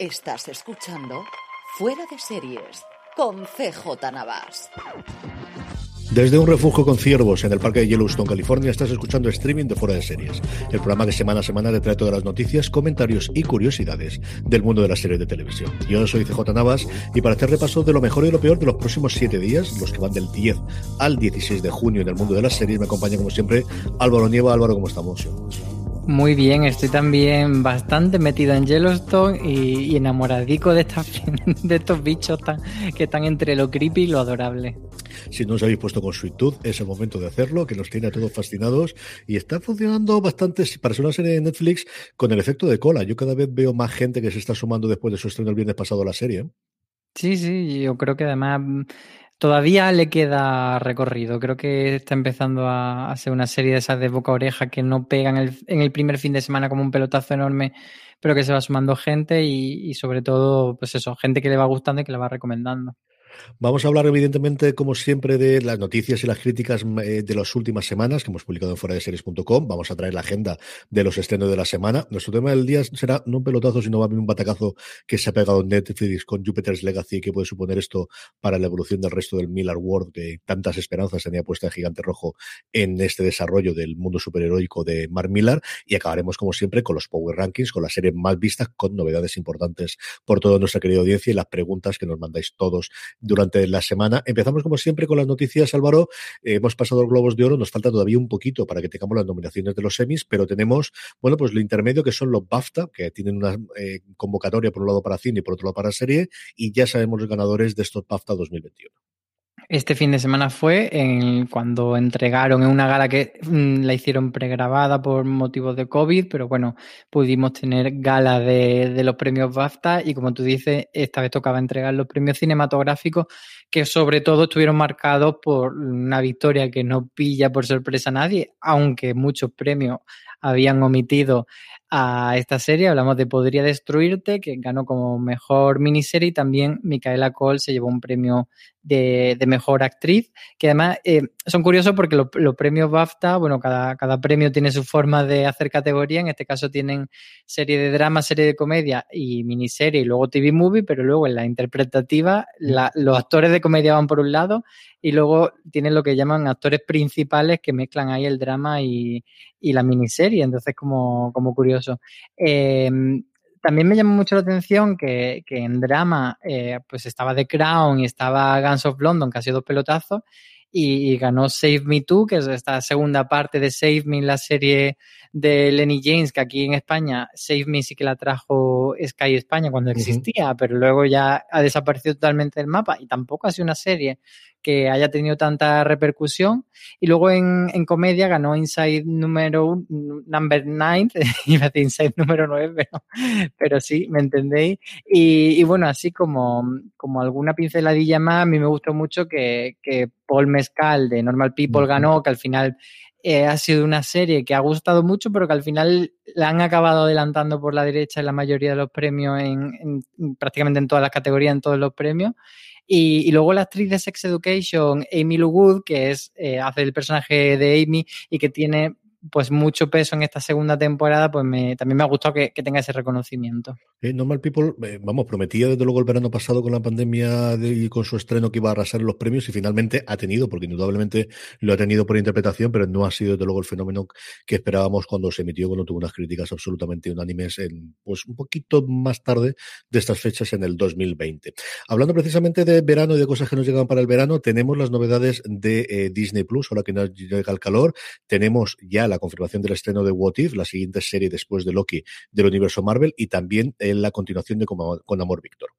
Estás escuchando Fuera de Series con CJ Navas. Desde un refugio con ciervos en el parque de Yellowstone, California, estás escuchando streaming de Fuera de Series, el programa que semana a semana te trae todas las noticias, comentarios y curiosidades del mundo de las series de televisión. Yo soy CJ Navas y para hacer repaso de lo mejor y lo peor de los próximos siete días, los que van del 10 al 16 de junio en el mundo de las series, me acompaña como siempre Álvaro Nieva. Álvaro, ¿cómo estamos? Muy bien, estoy también bastante metido en Yellowstone y, enamoradico de, de estos bichos tan, que están entre lo creepy y lo adorable. Si no os habéis puesto con Sweet Tooth, es el momento de hacerlo, que nos tiene a todos fascinados y está funcionando bastante para ser una serie de Netflix con el efecto de cola. Yo cada vez veo más gente que se está sumando después de su estreno el viernes pasado a la serie. Sí, sí, yo creo que además Todavía le queda recorrido. Creo que está empezando a hacer una serie de esas de boca a oreja que no pegan en el primer fin de semana como un pelotazo enorme, pero que se va sumando gente y, y sobre todo, pues eso, gente que le va gustando y que le va recomendando. Vamos a hablar, evidentemente, como siempre, de las noticias y las críticas eh, de las últimas semanas que hemos publicado en fuera series.com. Vamos a traer la agenda de los estrenos de la semana. Nuestro tema del día será no un pelotazo, sino un batacazo que se ha pegado en Netflix con Jupiter's Legacy y que puede suponer esto para la evolución del resto del Miller World, que tantas esperanzas tenía puesta el gigante rojo en este desarrollo del mundo superheroico de Mark Millar. Y acabaremos, como siempre, con los Power Rankings, con las series más vistas, con novedades importantes por toda nuestra querida audiencia y las preguntas que nos mandáis todos durante la semana. Empezamos como siempre con las noticias, Álvaro. Eh, hemos pasado los Globos de Oro, nos falta todavía un poquito para que tengamos las nominaciones de los semis, pero tenemos, bueno, pues lo intermedio que son los BAFTA, que tienen una eh, convocatoria por un lado para cine y por otro lado para serie, y ya sabemos los ganadores de estos BAFTA 2021. Este fin de semana fue en, cuando entregaron en una gala que mm, la hicieron pregrabada por motivos de COVID, pero bueno, pudimos tener gala de, de, los premios BAFTA y como tú dices, esta vez tocaba entregar los premios cinematográficos que sobre todo estuvieron marcados por una victoria que no pilla por sorpresa a nadie, aunque muchos premios habían omitido a esta serie. Hablamos de Podría Destruirte, que ganó como mejor miniserie, y también Micaela Cole se llevó un premio de, mejor actriz, que además eh, son curiosos porque los, premios BAFTA, bueno, cada, cada premio tiene su forma de hacer categoría, en este caso tienen serie de drama, serie de comedia y miniserie, y luego TV Movie, pero luego en la interpretativa los actores de comedia van por un lado y luego tienen lo que llaman actores principales que mezclan ahí el drama y, y la miniserie, entonces como, como curioso. Eh, también me llamó mucho la atención que, que en drama eh, pues estaba The Crown y estaba Guns of London, que ha sido dos pelotazos, y, ganó Save Me Too, que es esta segunda parte de Save Me, la serie de Lenny James, que aquí en España Save Me sí que la trajo Sky España cuando existía, pero luego ya ha desaparecido totalmente del mapa y tampoco ha sido una serie que haya tenido tanta repercusión. Y luego en, en comedia ganó Inside número number 9, iba a decir Inside número 9, pero, pero sí, me entendéis. Y, y, bueno, así como, como alguna pinceladilla más, a mí me gustó mucho que, que Paul Mescal de Normal People ganó, que al final eh, ha sido una serie que ha gustado mucho, pero que al final la han acabado adelantando por la derecha en la mayoría de los premios, en, prácticamente en todas las categorías, en todos los premios. Y, luego la actriz de Sex Education, Amy Lou Wood, que es, eh, hace el personaje de Amy y que tiene pues mucho peso en esta segunda temporada, pues me, también me ha gustado que, tenga ese reconocimiento. Eh, Normal People, eh, vamos, prometía desde luego el verano pasado con la pandemia y con su estreno que iba a arrasar los premios y finalmente ha tenido, porque indudablemente lo ha tenido por interpretación, pero no ha sido desde luego el fenómeno que esperábamos cuando se emitió, cuando tuvo unas críticas absolutamente unánimes en, pues un poquito más tarde de estas fechas en el 2020. Hablando precisamente de verano y de cosas que nos llegan para el verano, tenemos las novedades de eh, Disney Plus, ahora que nos llega el calor, tenemos ya la confirmación del estreno de What If, la siguiente serie después de Loki del universo Marvel y también en la continuación de Con Amor Víctor.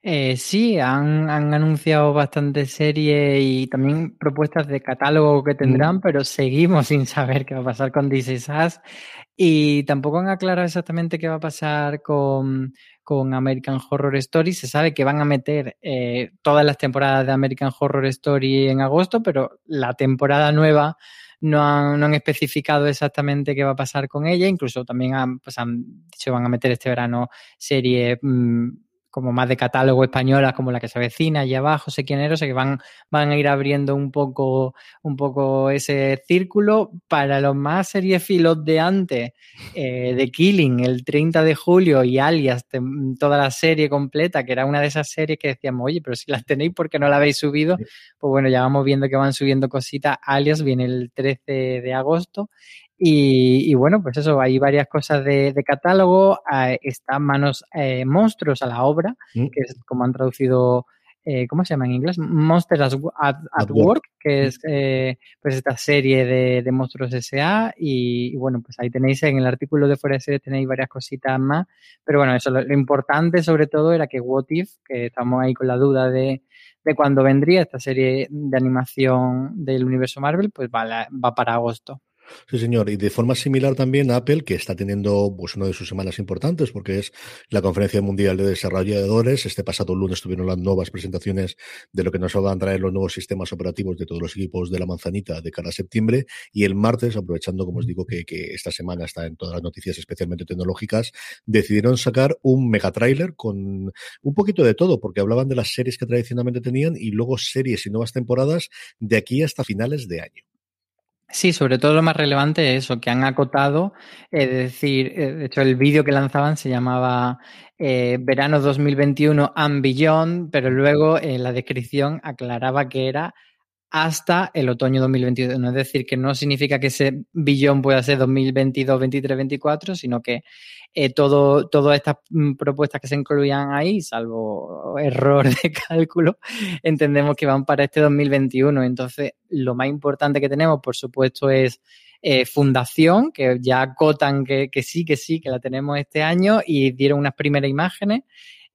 Eh, sí, han, anunciado bastantes series y también propuestas de catálogo que tendrán, mm. pero seguimos sin saber qué va a pasar con DC Sass y tampoco han aclarado exactamente qué va a pasar con, American Horror Story. Se sabe que van a meter eh, todas las temporadas de American Horror Story en agosto, pero la temporada nueva no han, no han especificado exactamente qué va a pasar con ella. Incluso también han, pues han dicho van a meter este verano serie mm, como más de catálogo españolas como la que se avecina allí abajo, sé quién era, o sea que van, van a ir abriendo un poco, un poco ese círculo. Para los más seriefilos de antes, eh, de Killing, el 30 de julio y Alias, toda la serie completa, que era una de esas series que decíamos, oye, pero si las tenéis, ¿por qué no la habéis subido? Pues bueno, ya vamos viendo que van subiendo cositas. Alias viene el 13 de agosto y, bueno, pues eso, hay varias cosas de, catálogo. Ah, está Manos eh, Monstruos a la obra, mm. que es como han traducido, eh, ¿cómo se llama en inglés? Monsters at, Work, que es eh, pues esta serie de, monstruos S.A. Y, bueno, pues ahí tenéis en el artículo de Fuera de Series tenéis varias cositas más. Pero bueno, eso lo, importante sobre todo era que What If, que estamos ahí con la duda de, de cuándo vendría esta serie de animación del universo Marvel, pues va, va para agosto. Sí, señor. Y de forma similar también Apple, que está teniendo pues una de sus semanas importantes, porque es la Conferencia Mundial de Desarrolladores. Este pasado lunes tuvieron las nuevas presentaciones de lo que nos van a traer los nuevos sistemas operativos de todos los equipos de la manzanita de cara a septiembre. Y el martes, aprovechando, como os digo, que, esta semana está en todas las noticias, especialmente tecnológicas, decidieron sacar un mega trailer con un poquito de todo, porque hablaban de las series que tradicionalmente tenían y luego series y nuevas temporadas de aquí hasta finales de año. Sí, sobre todo lo más relevante es eso, que han acotado, es decir, eh, de hecho el vídeo que lanzaban se llamaba eh, Verano 2021 and Beyond, pero luego la descripción aclaraba que era hasta el otoño 2021. Es decir, que no significa que ese billón pueda ser 2022, 23, 24, sino que eh, todo, todas estas mm, propuestas que se incluían ahí, salvo error de cálculo, entendemos que van para este 2021. Entonces, lo más importante que tenemos, por supuesto, es eh, Fundación, que ya acotan que, que sí, que sí, que la tenemos este año y dieron unas primeras imágenes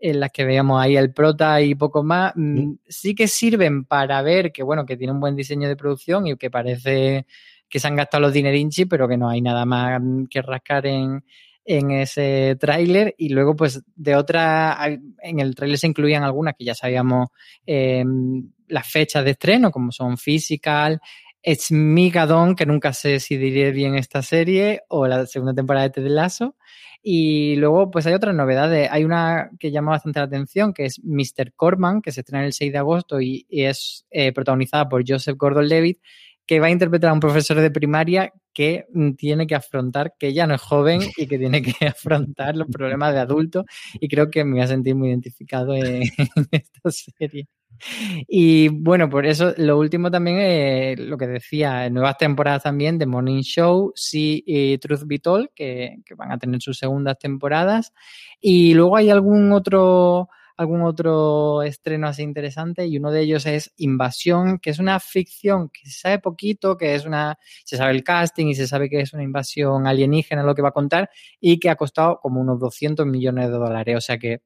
en las que veíamos ahí el prota y poco más, mm, mm. sí que sirven para ver que, bueno, que tiene un buen diseño de producción y que parece que se han gastado los dinerinchi, pero que no hay nada más que rascar en, en ese tráiler y luego pues de otra en el tráiler se incluían algunas que ya sabíamos em, las fechas de estreno como son Physical es Migadon que nunca sé si diré bien esta serie o la segunda temporada de Ted Lasso y luego pues hay otras novedades hay una que llama bastante la atención que es Mr. Corman que se estrena el 6 de agosto y, es eh, protagonizada por Joseph Gordon-Levitt que va a interpretar a un profesor de primaria que tiene que afrontar que ya no es joven y que tiene que afrontar los problemas de adulto y creo que me voy a sentir muy identificado en, esta serie. Y bueno, por eso lo último también es lo que decía, nuevas temporadas también de Morning Show, sí y Truth Be Told, que, que van a tener sus segundas temporadas. Y luego hay algún otro algún otro estreno así interesante y uno de ellos es Invasión, que es una ficción que se sabe poquito, que es una, se sabe el casting y se sabe que es una invasión alienígena lo que va a contar y que ha costado como unos 200 millones de dólares, o sea que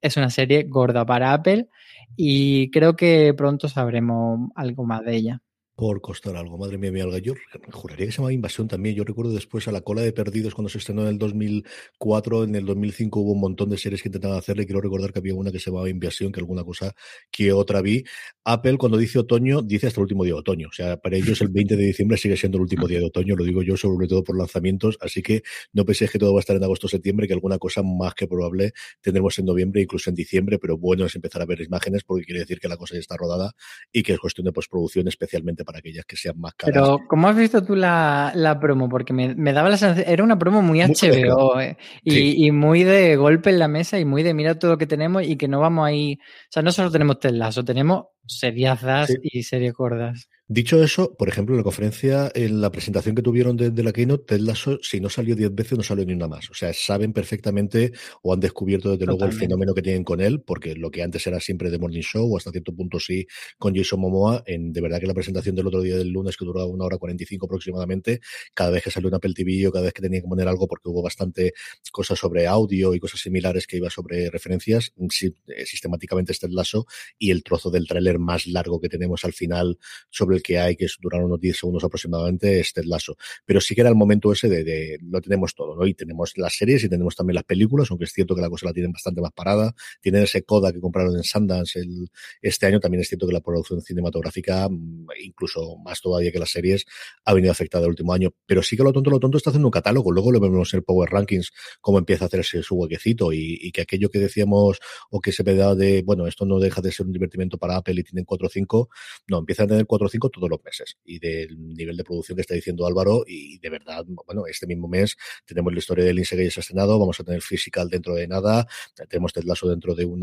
es una serie gorda para Apple y creo que pronto sabremos algo más de ella por costar algo. Madre mía, mi alga. Yo juraría que se llamaba Invasión también. Yo recuerdo después a la cola de Perdidos cuando se estrenó en el 2004, en el 2005 hubo un montón de series que intentaban hacerle. Quiero recordar que había una que se llamaba Invasión, que alguna cosa que otra vi. Apple cuando dice otoño, dice hasta el último día de otoño. O sea, para ellos el 20 de diciembre sigue siendo el último día de otoño. Lo digo yo sobre todo por lanzamientos. Así que no penséis que todo va a estar en agosto o septiembre, que alguna cosa más que probable tendremos en noviembre, incluso en diciembre. Pero bueno es empezar a ver imágenes porque quiere decir que la cosa ya está rodada y que es cuestión de postproducción especialmente para para aquellas que sean más caras. Pero, ¿cómo has visto tú la, la promo? Porque me, me, daba la sensación, era una promo muy, HBO eh, y, sí. y, muy de golpe en la mesa y muy de mira todo lo que tenemos y que no vamos ahí. O sea, no solo tenemos o tenemos seriazas sí. y serie cordas. Dicho eso, por ejemplo, en la conferencia, en la presentación que tuvieron de, de la Keynote, Ted Lasso, si no salió diez veces, no salió ni una más. O sea, saben perfectamente o han descubierto desde Totalmente. luego el fenómeno que tienen con él, porque lo que antes era siempre de Morning Show, o hasta cierto punto sí, con Jason Momoa, en de verdad que la presentación del otro día del lunes, que duraba una hora 45 aproximadamente, cada vez que salió un Apple TV o cada vez que tenía que poner algo, porque hubo bastante cosas sobre audio y cosas similares que iba sobre referencias, eh, sistemáticamente este Lasso y el trozo del tráiler más largo que tenemos al final sobre el que hay, que duraron unos 10 segundos aproximadamente, este Lasso. Pero sí que era el momento ese de, de, lo tenemos todo, ¿no? Y tenemos las series y tenemos también las películas, aunque es cierto que la cosa la tienen bastante más parada. Tienen ese coda que compraron en Sundance el, este año. También es cierto que la producción cinematográfica, mm, incluso más todavía que las series, ha venido afectada el último año. Pero sí que lo tonto, lo tonto está haciendo un catálogo. Luego lo vemos en el Power Rankings, cómo empieza a hacerse su huequecito y, que aquello que decíamos o que se pedía de, bueno, esto no deja de ser un divertimento para Apple y tienen 4 o 5, no, empiezan a tener 4 o 5 todos los meses. Y del nivel de producción que está diciendo Álvaro, y de verdad, bueno, este mismo mes tenemos la historia del Lindsay que vamos a tener Physical dentro de nada, tenemos Ted Lasso dentro de un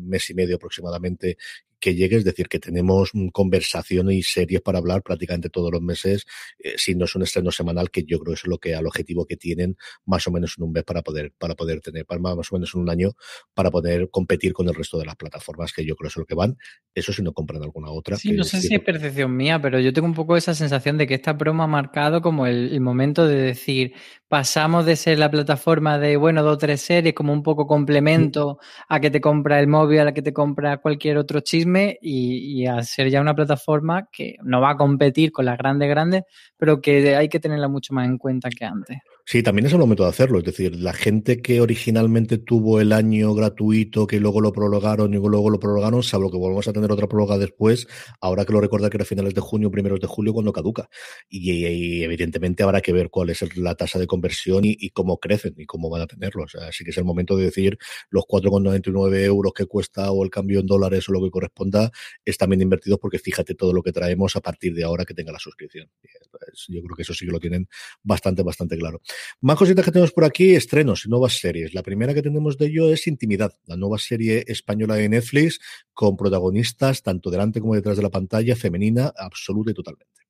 mes y medio aproximadamente que llegue, es decir, que tenemos conversación y series para hablar prácticamente todos los meses, eh, si no es un estreno semanal, que yo creo que es lo que al objetivo que tienen más o menos en un mes para poder, para poder tener, para más o menos en un año, para poder competir con el resto de las plataformas, que yo creo que es lo que van. Eso si no compran alguna otra. Sí, no sé si es percepción mía, pero yo tengo un poco esa sensación de que esta broma ha marcado como el, el momento de decir, pasamos de ser la plataforma de, bueno, dos o tres series como un poco complemento a que te compra el móvil, a la que te compra cualquier otro chisme y, y, a ser ya una plataforma que no va a competir con las grandes, grandes, pero que hay que tenerla mucho más en cuenta que antes. Sí, también es el momento de hacerlo. Es decir, la gente que originalmente tuvo el año gratuito, que luego lo prologaron y luego lo prologaron, salvo que volvamos a tener otra prórroga después, ahora que lo recuerda que era finales de junio, primeros de julio, cuando caduca. Y, evidentemente habrá que ver cuál es la tasa de conversión y, cómo crecen y cómo van a tenerlo. O sea, así que es el momento de decir los 4,99 euros que cuesta o el cambio en dólares o lo que corresponda, están bien invertidos porque fíjate todo lo que traemos a partir de ahora que tenga la suscripción. Entonces, yo creo que eso sí que lo tienen bastante, bastante claro. Más cositas que tenemos por aquí, estrenos, nuevas series. La primera que tenemos de ello es Intimidad, la nueva serie española de Netflix con protagonistas tanto delante como detrás de la pantalla, femenina, absoluta y totalmente.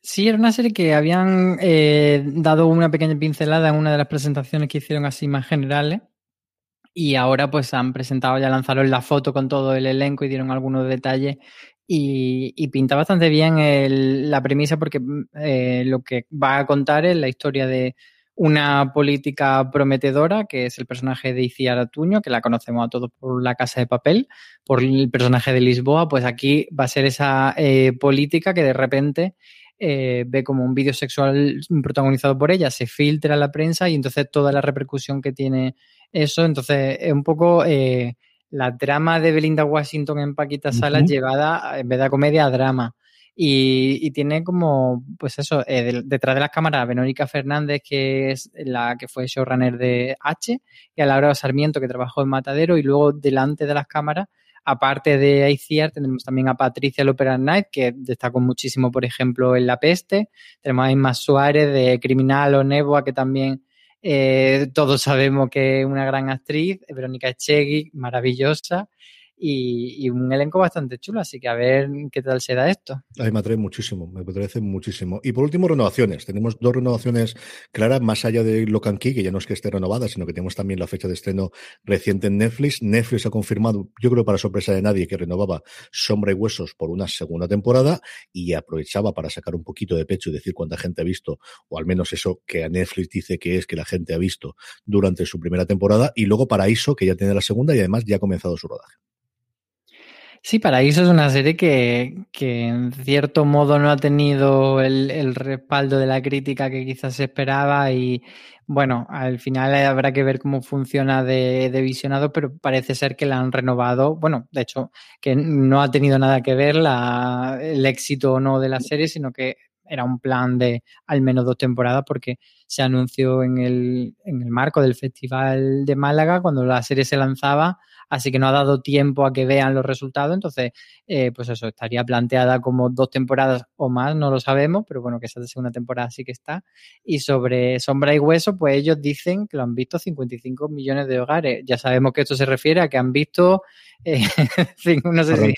Sí, era una serie que habían eh, dado una pequeña pincelada en una de las presentaciones que hicieron así más generales. Y ahora pues han presentado, ya lanzaron la foto con todo el elenco y dieron algunos detalles y, pinta bastante bien el, la premisa porque eh, lo que va a contar es la historia de una política prometedora, que es el personaje de Iciar Atuño, que la conocemos a todos por La Casa de Papel, por el personaje de Lisboa, pues aquí va a ser esa eh, política que de repente eh, ve como un vídeo sexual protagonizado por ella, se filtra a la prensa y entonces toda la repercusión que tiene eso, entonces es un poco... la trama de Belinda Washington en Paquita Salas uh -huh. llevada, en vez de comedia, a drama. Y, y tiene como, pues eso, eh, de, detrás de las cámaras, Verónica Fernández, que es la que fue showrunner de H, y a Laura Sarmiento, que trabajó en Matadero, y luego delante de las cámaras, aparte de ICR, tenemos también a Patricia Lopera Knight, que destacó muchísimo, por ejemplo, en La Peste. Tenemos a Inma Suárez de Criminal o Neboa, que también eh, todos sabemos que es una gran actriz, Verónica Echegui, maravillosa, y, un elenco bastante chulo, así que a ver qué tal se da esto. A mí me atrae muchísimo, me parece muchísimo. Y por último, renovaciones. Tenemos dos renovaciones claras, más allá de Locan Key, que ya no es que esté renovada, sino que tenemos también la fecha de estreno reciente en Netflix. Netflix ha confirmado, yo creo para sorpresa de nadie, que renovaba Sombra y Huesos por una segunda temporada y aprovechaba para sacar un poquito de pecho y decir cuánta gente ha visto, o al menos eso que a Netflix dice que es que la gente ha visto durante su primera temporada, y luego Paraíso, que ya tiene la segunda y además ya ha comenzado su rodaje. Sí, Paraíso es una serie que, que en cierto modo no ha tenido el, el, respaldo de la crítica que quizás se esperaba y bueno, al final habrá que ver cómo funciona de, de, visionado, pero parece ser que la han renovado. Bueno, de hecho, que no ha tenido nada que ver la, el éxito o no de la serie, sino que era un plan de al menos dos temporadas porque se anunció en el, en el marco del Festival de Málaga, cuando la serie se lanzaba, así que no ha dado tiempo a que vean los resultados, entonces, eh, pues eso, estaría planteada como dos temporadas o más, no lo sabemos, pero bueno, que esa segunda temporada sí que está. Y sobre Sombra y Hueso, pues ellos dicen que lo han visto 55 millones de hogares. Ya sabemos que esto se refiere a que han visto, eh, no sé si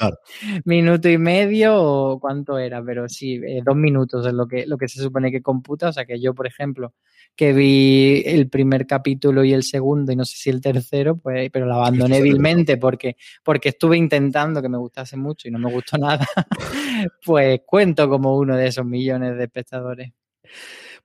minuto y medio o cuánto era, pero sí, eh, dos minutos es lo que, lo que se supone que computa, o sea que yo, por ejemplo, que vi el primer capítulo y el segundo y no sé si el tercero, pues, pero lo abandoné vilmente porque, porque estuve intentando que me gustase mucho y no me gustó nada, pues cuento como uno de esos millones de espectadores.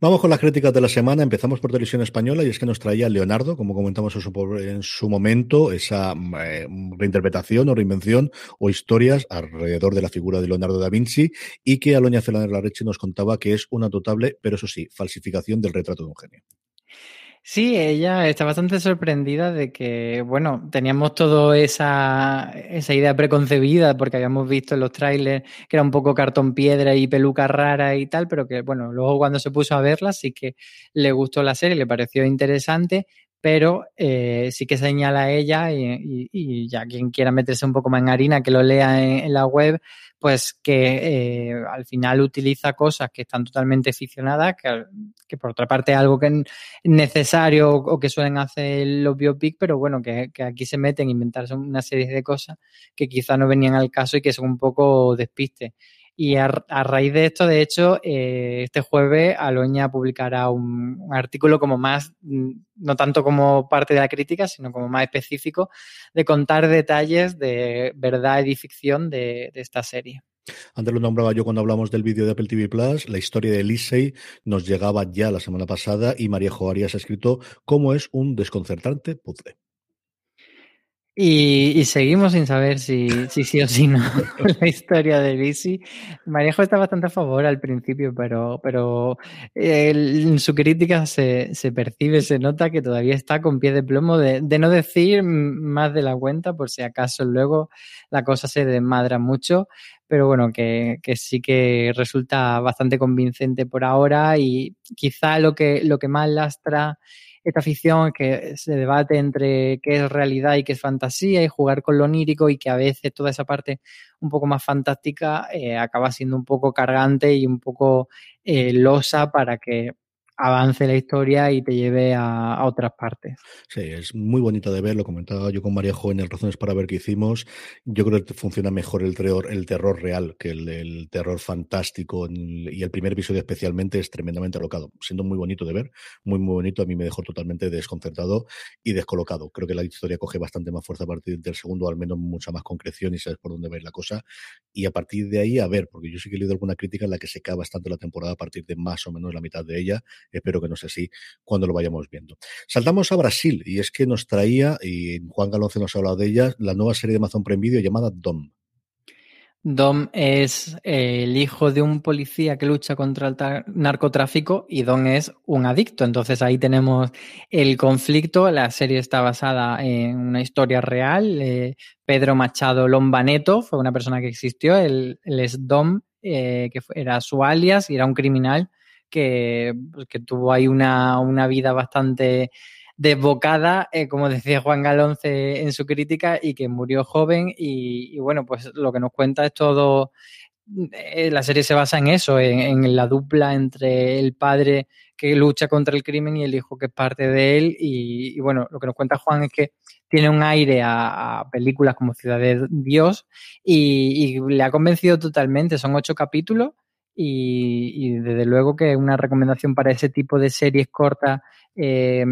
Vamos con las críticas de la semana. Empezamos por televisión española y es que nos traía Leonardo, como comentamos en su, momento, esa eh, reinterpretación o reinvención o historias alrededor de la figura de Leonardo da Vinci y que Aloña Celaner Larreche nos contaba que es una notable, pero eso sí, falsificación del retrato de un genio. Sí, ella está bastante sorprendida de que, bueno, teníamos toda esa, esa idea preconcebida porque habíamos visto en los trailers que era un poco cartón piedra y peluca rara y tal, pero que, bueno, luego cuando se puso a verla sí que le gustó la serie, le pareció interesante, pero eh, sí que señala ella y, ya quien quiera meterse un poco más en harina, que lo lea en, la web, pues que eh, al final utiliza cosas que están totalmente ficcionadas, que, por otra parte es algo que es necesario o que suelen hacer los biopic, pero bueno, que, que aquí se meten a inventarse una serie de cosas que quizá no venían al caso y que son un poco despiste. Y a, raíz de esto, de hecho, eh, este jueves Aloña publicará un, artículo como más, mm, no tanto como parte de la crítica, sino como más específico, de contar detalles de verdad y ficción de, esta serie. Antes lo nombraba yo cuando hablamos del vídeo de Apple TV Plus, la historia de Lisey nos llegaba ya la semana pasada y María Joarias ha escrito cómo es un desconcertante puzzle. Y, seguimos sin saber si, sí o si no la historia de Lizzie. Marejo está bastante a favor al principio, pero, pero en su crítica se, se, percibe, se nota que todavía está con pie de plomo de, de, no decir más de la cuenta, por si acaso luego la cosa se desmadra mucho. Pero bueno, que, que sí que resulta bastante convincente por ahora y quizá lo que, lo que más lastra esta ficción que se debate entre qué es realidad y qué es fantasía y jugar con lo onírico y que a veces toda esa parte un poco más fantástica eh, acaba siendo un poco cargante y un poco eh, losa para que avance la historia y te lleve a, otras partes. Sí, es muy bonito de ver, lo comentaba yo con María Joven en Razones para ver qué hicimos. Yo creo que funciona mejor el terror, el terror real que el, terror fantástico y el primer episodio especialmente es tremendamente alocado, siendo muy bonito de ver, muy muy bonito, a mí me dejó totalmente desconcertado y descolocado. Creo que la historia coge bastante más fuerza a partir del segundo, al menos mucha más concreción y sabes por dónde va la cosa y a partir de ahí a ver, porque yo sí que he leído alguna crítica en la que se cae bastante la temporada a partir de más o menos la mitad de ella Espero que no sea así cuando lo vayamos viendo. Saltamos a Brasil y es que nos traía, y Juan Galonce nos ha hablado de ella, la nueva serie de Amazon Prime Video llamada Dom. Dom es el hijo de un policía que lucha contra el narcotráfico y Dom es un adicto. Entonces ahí tenemos el conflicto. La serie está basada en una historia real. Eh, Pedro Machado Lombaneto fue una persona que existió. Él, es Dom, eh, que era su alias y era un criminal pues, que, tuvo ahí una, una, vida bastante desbocada, eh, como decía Juan Galonce en su crítica, y que murió joven. Y, bueno, pues lo que nos cuenta es todo. Eh, la serie se basa en eso, en, la dupla entre el padre que lucha contra el crimen y el hijo que es parte de él. Y, bueno, lo que nos cuenta Juan es que tiene un aire a, películas como Ciudad de Dios y, le ha convencido totalmente. Son ocho capítulos y, desde luego que una recomendación para ese tipo de series cortas, eh,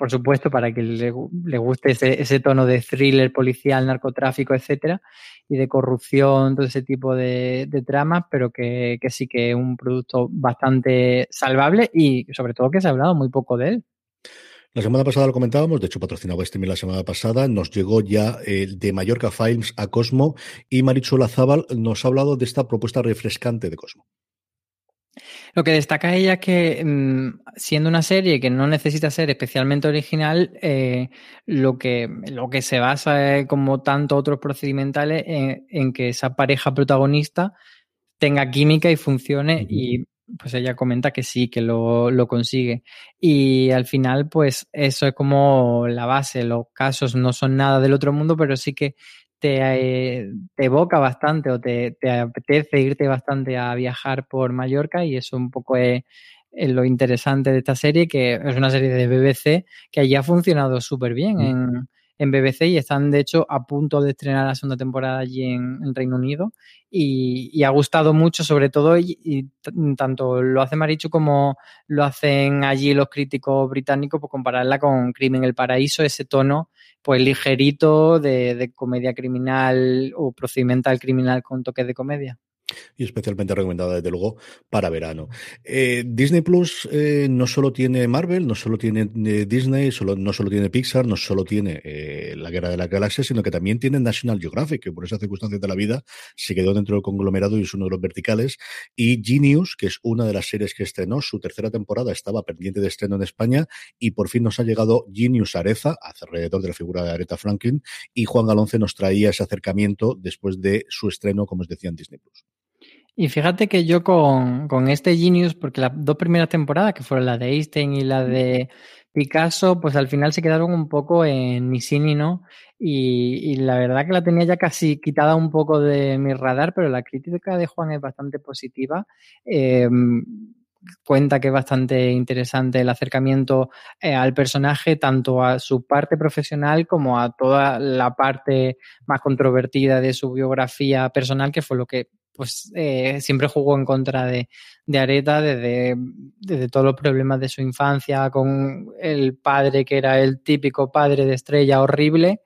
por supuesto, para que le, guste ese, tono de thriller policial, narcotráfico, etcétera, y de corrupción, todo ese tipo de, tramas, pero que, sí que es un producto bastante salvable y sobre todo que se ha hablado muy poco de él. La semana pasada lo comentábamos, de hecho patrocinaba este la semana pasada, nos llegó ya el de Mallorca Films a Cosmo y Marichuela Zabal nos ha hablado de esta propuesta refrescante de Cosmo. Lo que destaca ella es que, mm, siendo una serie que no necesita ser especialmente original, eh, lo, que, lo que se basa, como tanto otros procedimentales, en, que esa pareja protagonista tenga química y funcione y pues ella comenta que sí, que lo, lo, consigue. Y al final, pues eso es como la base. Los casos no son nada del otro mundo, pero sí que te, eh, te evoca bastante o te, te, apetece irte bastante a viajar por Mallorca y eso un poco es, es, lo interesante de esta serie, que es una serie de BBC que allí ha funcionado súper bien mm. en en BBC y están de hecho a punto de estrenar la segunda temporada allí en, Reino Unido. Y, ha gustado mucho sobre todo y, tanto lo hace Marichu como lo hacen allí los críticos británicos por compararla con Crimen el Paraíso, ese tono pues ligerito de, de comedia criminal o procedimental criminal con toques de comedia y especialmente recomendada desde luego para verano. Eh, Disney Plus eh, no solo tiene Marvel, no solo tiene eh, Disney, solo, no solo tiene Pixar, no solo tiene La Guerra de la Galaxia, sino que también tiene National Geographic, que por esas circunstancias de la vida se quedó dentro del conglomerado y es uno de los verticales, y Genius, que es una de las series que estrenó, su tercera temporada estaba pendiente de estreno en España y por fin nos ha llegado Genius Areza, alrededor de la figura de Aretha Franklin, y Juan Galonce nos traía ese acercamiento después de su estreno, como os decía, en Disney Plus. Y fíjate que yo con, con, este Genius, porque las dos primeras temporadas, que fueron la de Einstein y la de Picasso, pues al final se quedaron un poco en sí ni no. Y, y, la verdad que la tenía ya casi quitada un poco de mi radar, pero la crítica de Juan es bastante positiva. Eh, cuenta que es bastante interesante el acercamiento eh, al personaje, tanto a su parte profesional como a toda la parte más controvertida de su biografía personal, que fue lo que pues eh, siempre jugó en contra de, de Areta desde, desde, todos los problemas de su infancia, con el padre que era el típico padre de estrella horrible,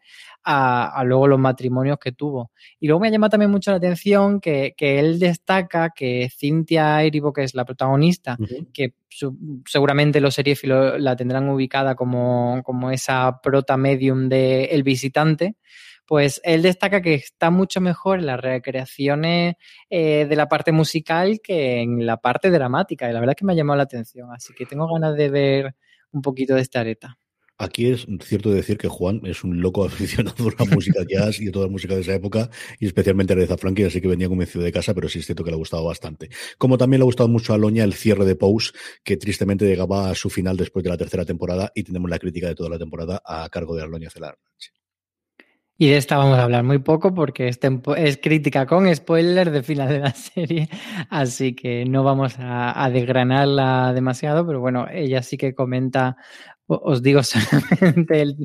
a, a, luego los matrimonios que tuvo. Y luego me llama también mucho la atención que, que él destaca que Cintia Erivo, que es la protagonista, uh -huh. que su, seguramente los seriéfilos la tendrán ubicada como, como esa prota medium de El Visitante, pues él destaca que está mucho mejor en las recreaciones eh, de la parte musical que en la parte dramática. Y la verdad es que me ha llamado la atención. Así que tengo ganas de ver un poquito de esta areta. Aquí es cierto decir que Juan es un loco aficionado a la música jazz y a toda la música de esa época, y especialmente a Aretha Franklin, así que venía convencido de casa, pero sí es cierto que le ha gustado bastante. Como también le ha gustado mucho a Loña el cierre de Pose, que tristemente llegaba a su final después de la tercera temporada, y tenemos la crítica de toda la temporada a cargo de Aloña Celar. Y de esta vamos a hablar muy poco porque es, es, crítica con spoiler de final de la serie, así que no vamos a, a, desgranarla demasiado, pero bueno, ella sí que comenta, os digo solamente el,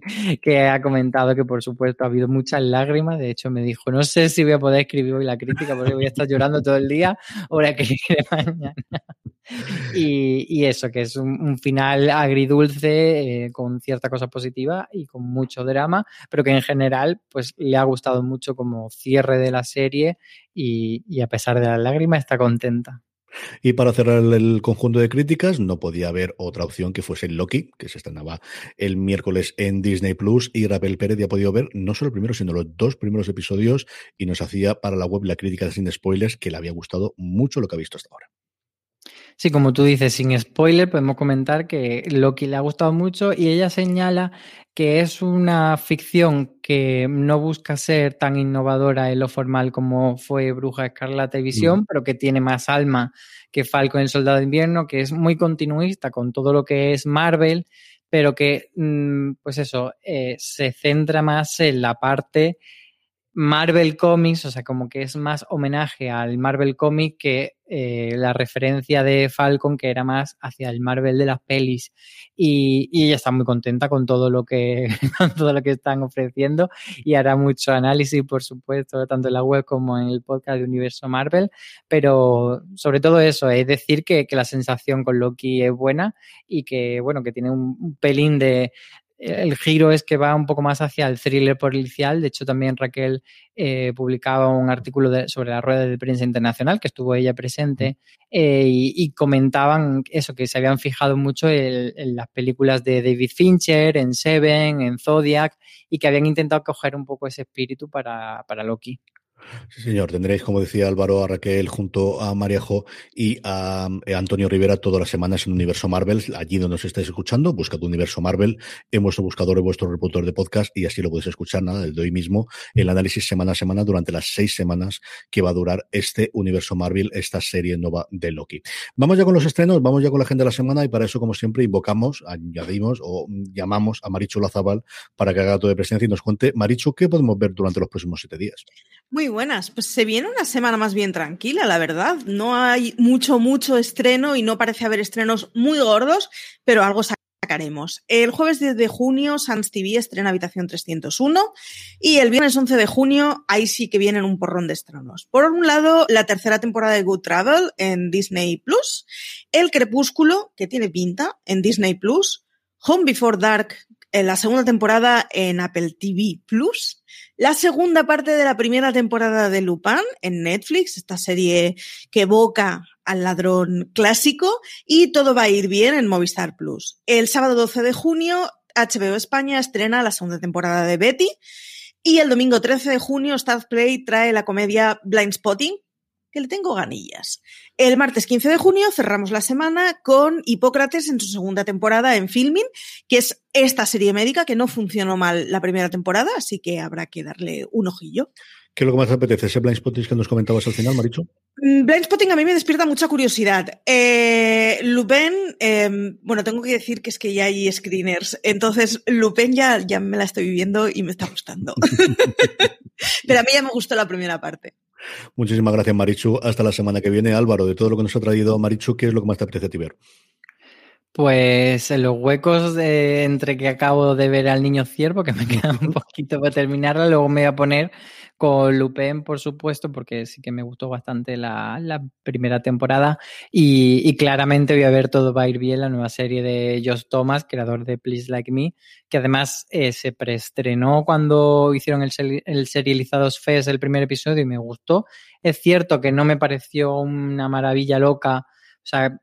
que ha comentado que por supuesto ha habido muchas lágrimas, de hecho me dijo, no sé si voy a poder escribir hoy la crítica porque voy a estar llorando todo el día, ahora que mañana. Y, y, eso, que es un, un final agridulce, eh, con cierta cosa positiva y con mucho drama, pero que en general pues le ha gustado mucho como cierre de la serie y, y a pesar de las lágrimas está contenta. Y para cerrar el conjunto de críticas, no podía haber otra opción que fuese Loki, que se estrenaba el miércoles en Disney Plus. Y Rabel Pérez ya ha podido ver no solo el primero, sino los dos primeros episodios. Y nos hacía para la web la crítica sin spoilers que le había gustado mucho lo que ha visto hasta ahora. Sí, como tú dices, sin spoiler, podemos comentar que Loki le ha gustado mucho y ella señala que es una ficción que no busca ser tan innovadora en lo formal como fue Bruja Escarlata y Visión, mm. pero que tiene más alma que Falcon el Soldado de Invierno, que es muy continuista con todo lo que es Marvel, pero que, mm, pues eso, eh, se centra más en la parte Marvel Comics, o sea, como que es más homenaje al Marvel Comic que eh, la referencia de Falcon, que era más hacia el Marvel de las pelis. Y, ella está muy contenta con todo lo que, todo lo que están ofreciendo y hará mucho análisis, por supuesto, tanto en la web como en el podcast de Universo Marvel. Pero sobre todo eso, es decir que, que la sensación con Loki es buena y que, bueno, que tiene un, un pelín de, el giro es que va un poco más hacia el thriller policial. De hecho, también Raquel eh, publicaba un artículo de, sobre la rueda de prensa internacional, que estuvo ella presente, eh, y, y, comentaban eso, que se habían fijado mucho en, en, las películas de David Fincher, en Seven, en Zodiac, y que habían intentado coger un poco ese espíritu para, para Loki. Sí, señor. Tendréis, como decía Álvaro, a Raquel junto a Mariajo y a, eh, Antonio Rivera todas las semanas en Universo Marvel, allí donde os estáis escuchando. Buscad Universo Marvel en vuestro buscador, en vuestro reproductor de podcast y así lo podéis escuchar, nada, desde hoy mismo, el análisis semana a semana durante las seis semanas que va a durar este Universo Marvel, esta serie nueva de Loki. Vamos ya con los estrenos, vamos ya con la agenda de la semana y para eso, como siempre, invocamos, añadimos o llamamos a Marichu Lazabal para que haga todo de presencia y nos cuente, Marichu, ¿qué podemos ver durante los próximos siete días? Muy buenas. Pues se viene una semana más bien tranquila, la verdad. No hay mucho, mucho estreno y no parece haber estrenos muy gordos, pero algo sacaremos. El jueves 10 de junio, Sans TV estrena Habitación 301 y el viernes 11 de junio, ahí sí que vienen un porrón de estrenos. Por un lado, la tercera temporada de Good Travel en Disney Plus, El Crepúsculo, que tiene pinta, en Disney Plus, Home Before Dark, en la segunda temporada en Apple TV Plus, la segunda parte de la primera temporada de Lupin en Netflix, esta serie que evoca al ladrón clásico, y todo va a ir bien en Movistar Plus. El sábado 12 de junio, HBO España estrena la segunda temporada de Betty, y el domingo 13 de junio, Start Play trae la comedia Blind Spotting, que le tengo ganillas. El martes 15 de junio cerramos la semana con Hipócrates en su segunda temporada en Filming, que es esta serie médica que no funcionó mal la primera temporada, así que habrá que darle un ojillo. ¿Qué es lo que más te apetece? ¿Ese blind spotting que nos comentabas al final, Maricho? Mm, blind spotting a mí me despierta mucha curiosidad. Eh, Lupin, em, bueno, tengo que decir que es que ya hay screeners, entonces Lupin ya, ya me la estoy viviendo y me está gustando. Pero a mí ya me gustó la primera parte. Muchísimas gracias, Marichu. Hasta la semana que viene. Álvaro, de todo lo que nos ha traído Marichu, ¿qué es lo que más te apetece a ti ver? Pues en los huecos de, entre que acabo de ver al niño ciervo, que me queda un poquito para terminarla, luego me voy a poner con Lupin, por supuesto, porque sí que me gustó bastante la, primera temporada. Y, claramente voy a ver todo va a ir bien, la nueva serie de Josh Thomas, creador de Please Like Me, que además eh, se preestrenó cuando hicieron el, el Serializados Fest el primer episodio y me gustó. Es cierto que no me pareció una maravilla loca. O sea,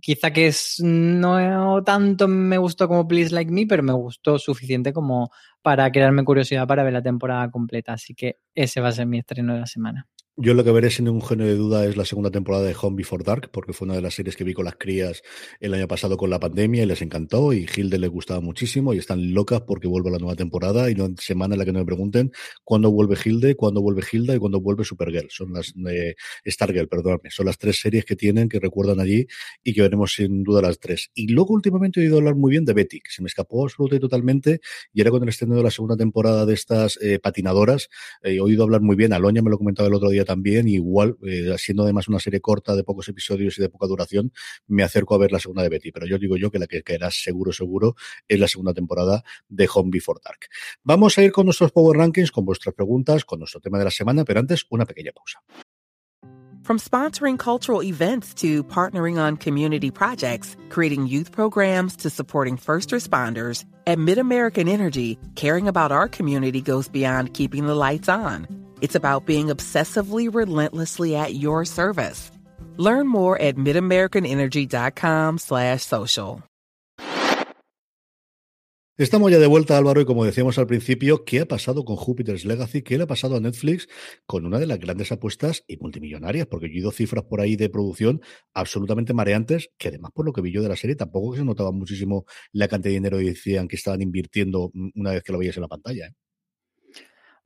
quizá que es no tanto me gustó como Please Like Me, pero me gustó suficiente como para crearme curiosidad para ver la temporada completa. Así que ese va a ser mi estreno de la semana. Yo lo que veré sin ningún género de duda es la segunda temporada de Home Before Dark, porque fue una de las series que vi con las crías el año pasado con la pandemia y les encantó y Hilde les gustaba muchísimo y están locas porque vuelve la nueva temporada y no semana en la que no me pregunten cuándo vuelve Hilde, cuándo vuelve Hilda y cuándo vuelve Supergirl. Son las eh, Stargirl, perdóname. Son las tres series que tienen, que recuerdan allí y que veremos sin duda las tres. Y luego últimamente he oído hablar muy bien de Betty, que se me escapó absolutamente y totalmente y era con el estreno de la segunda temporada de estas eh, patinadoras. Eh, he oído hablar muy bien, Aloña me lo comentaba el otro día también, igual, eh, siendo además una serie corta de pocos episodios y de poca duración, me acerco a ver la segunda de Betty. Pero yo digo yo que la que caerá seguro, seguro, es la segunda temporada de Home Before Dark. Vamos a ir con nuestros Power Rankings, con vuestras preguntas, con nuestro tema de la semana, pero antes una pequeña pausa. From sponsoring cultural events to partnering on community projects, creating youth programs to supporting first responders, at MidAmerican Energy, caring about our community goes beyond keeping the lights on. It's about being obsessively relentlessly at your service. Learn more at midamericanenergy.com slash social. Estamos ya de vuelta, Álvaro, y como decíamos al principio, ¿qué ha pasado con Jupiter's Legacy? ¿Qué le ha pasado a Netflix con una de las grandes apuestas y multimillonarias? Porque yo he ido cifras por ahí de producción absolutamente mareantes, que además por lo que vi yo de la serie tampoco se notaba muchísimo la cantidad de dinero y decían que estaban invirtiendo una vez que lo veías en la pantalla. ¿eh?